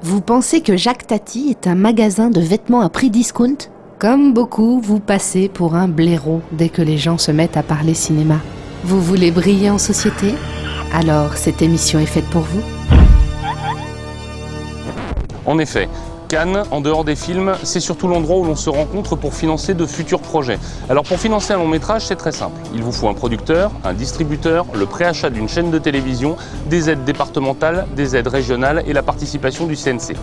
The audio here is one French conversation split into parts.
Vous pensez que Jacques Tati est un magasin de vêtements à prix discount? Comme beaucoup, vous passez pour un blaireau dès que les gens se mettent à parler cinéma. Vous voulez briller en société? Alors cette émission est faite pour vous. En effet, Cannes, en dehors des films, c'est surtout l'endroit où l'on se rencontre pour financer de futurs projets. Alors pour financer un long métrage, c'est très simple. Il vous faut un producteur, un distributeur, le préachat d'une chaîne de télévision, des aides départementales, des aides régionales et la participation du CNC.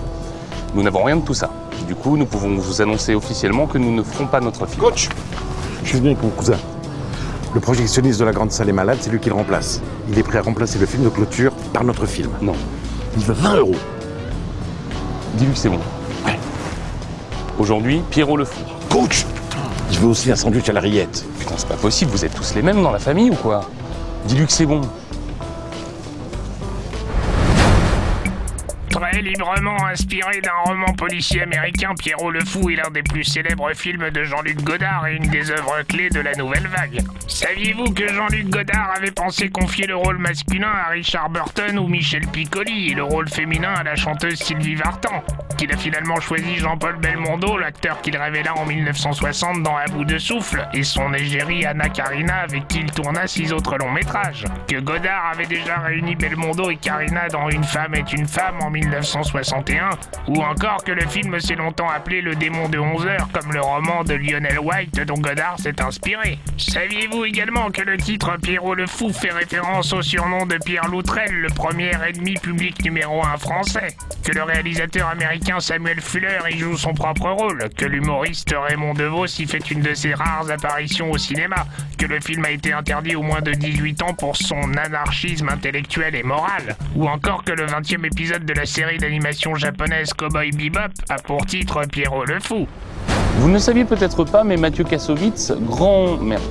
Nous n'avons rien de tout ça. Du coup, nous pouvons vous annoncer officiellement que nous ne ferons pas notre film. Coach Je suis venu avec mon cousin. Le projectionniste de la grande salle est malade, c'est lui qui le remplace. Il est prêt à remplacer le film de clôture par notre film. Non. Il veut 20 euros. Dis-lui que c'est bon. Aujourd'hui, Pierrot le fou. Coach Je veux aussi un sandwich à la rillette. Putain, c'est pas possible, vous êtes tous les mêmes dans la famille ou quoi? Dis-lui que c'est bon. Librement inspiré d'un roman policier américain, Pierrot le Fou est l'un des plus célèbres films de Jean-Luc Godard et une des œuvres clés de la nouvelle vague. Saviez-vous que Jean-Luc Godard avait pensé confier le rôle masculin à Richard Burton ou Michel Piccoli et le rôle féminin à la chanteuse Sylvie Vartan Qu'il a finalement choisi Jean-Paul Belmondo, l'acteur qu'il révéla en 1960 dans À bout de souffle, et son égérie Anna Karina avec qui il tourna six autres longs métrages. Que Godard avait déjà réuni Belmondo et Karina dans Une femme est une femme en 1961, ou encore que le film s'est longtemps appelé Le démon de 11 heures, comme le roman de Lionel White dont Godard s'est inspiré. Saviez-vous également que le titre Pierrot le Fou fait référence au surnom de Pierre Loutrel, le premier ennemi public numéro 1 français? Que le réalisateur américain Samuel Fuller y joue son propre rôle? Que l'humoriste Raymond DeVos y fait une de ses rares apparitions au cinéma? Que le film a été interdit aux moins de 18 ans pour son anarchisme intellectuel et moral? Ou encore que le 20e épisode de la série d'animation japonaise Cowboy Bebop a pour titre Pierrot le Fou. Vous ne saviez peut-être pas, mais Mathieu Kassovitz, grand... Merde.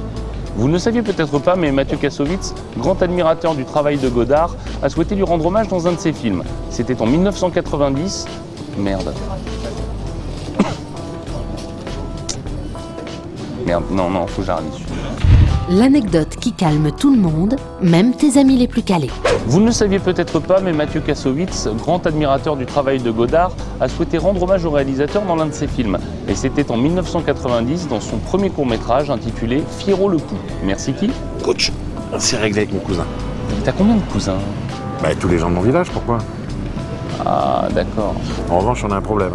Vous ne saviez peut-être pas, mais Mathieu Kassovitz, grand admirateur du travail de Godard, a souhaité lui rendre hommage dans un de ses films. C'était en 1990. Merde. Merde, non, non, faut que j'arrive. L'anecdote qui calme tout le monde, même tes amis les plus calés. Vous ne le saviez peut-être pas, mais Mathieu Kassovitz, grand admirateur du travail de Godard, a souhaité rendre hommage au réalisateur dans l'un de ses films. Et c'était en 1990 dans son premier court-métrage intitulé Fierro le Pou. Merci qui? Coach C'est réglé avec mon cousin. T'as combien de cousins? Bah, tous les gens de mon village, pourquoi? Ah, d'accord. En revanche, on a un problème.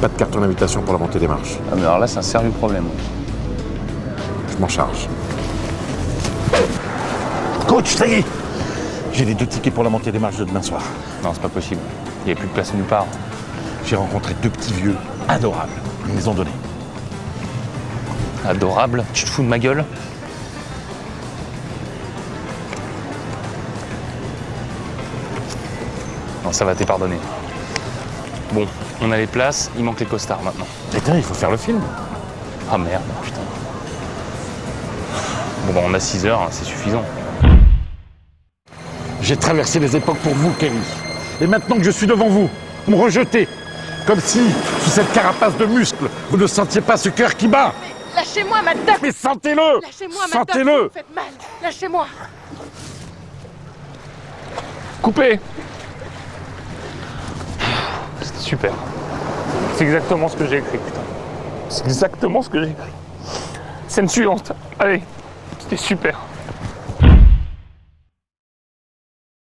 Pas de carton d'invitation pour la montée des marches. Ah, mais alors là, c'est un sérieux problème. Je m'en charge. Coach, ça y est J'ai les deux tickets pour la montée des marches de demain soir. Non, c'est pas possible. Il n'y a plus de place nulle part. J'ai rencontré deux petits vieux adorables. Ils me les ont donnés. Adorable. Tu te fous de ma gueule? Non, ça va, t'es pardonné. Bon, on a les places, il manque les costards maintenant. Putain, il faut faire le film. Ah merde, putain. Bon, bah, on a 6 heures, hein, c'est suffisant. J'ai traversé les époques pour vous, Kelly. Et maintenant que je suis devant vous, vous me rejetez. Comme si, sous cette carapace de muscles, vous ne sentiez pas ce cœur qui bat. Lâchez-moi, madame Mais sentez-le Lâchez-moi, madame Sentez-le faites mal Lâchez-moi Coupé C'était super. C'est exactement ce que j'ai écrit, putain. C'est exactement ce que j'ai écrit. Scène suivante. Allez, c'était super.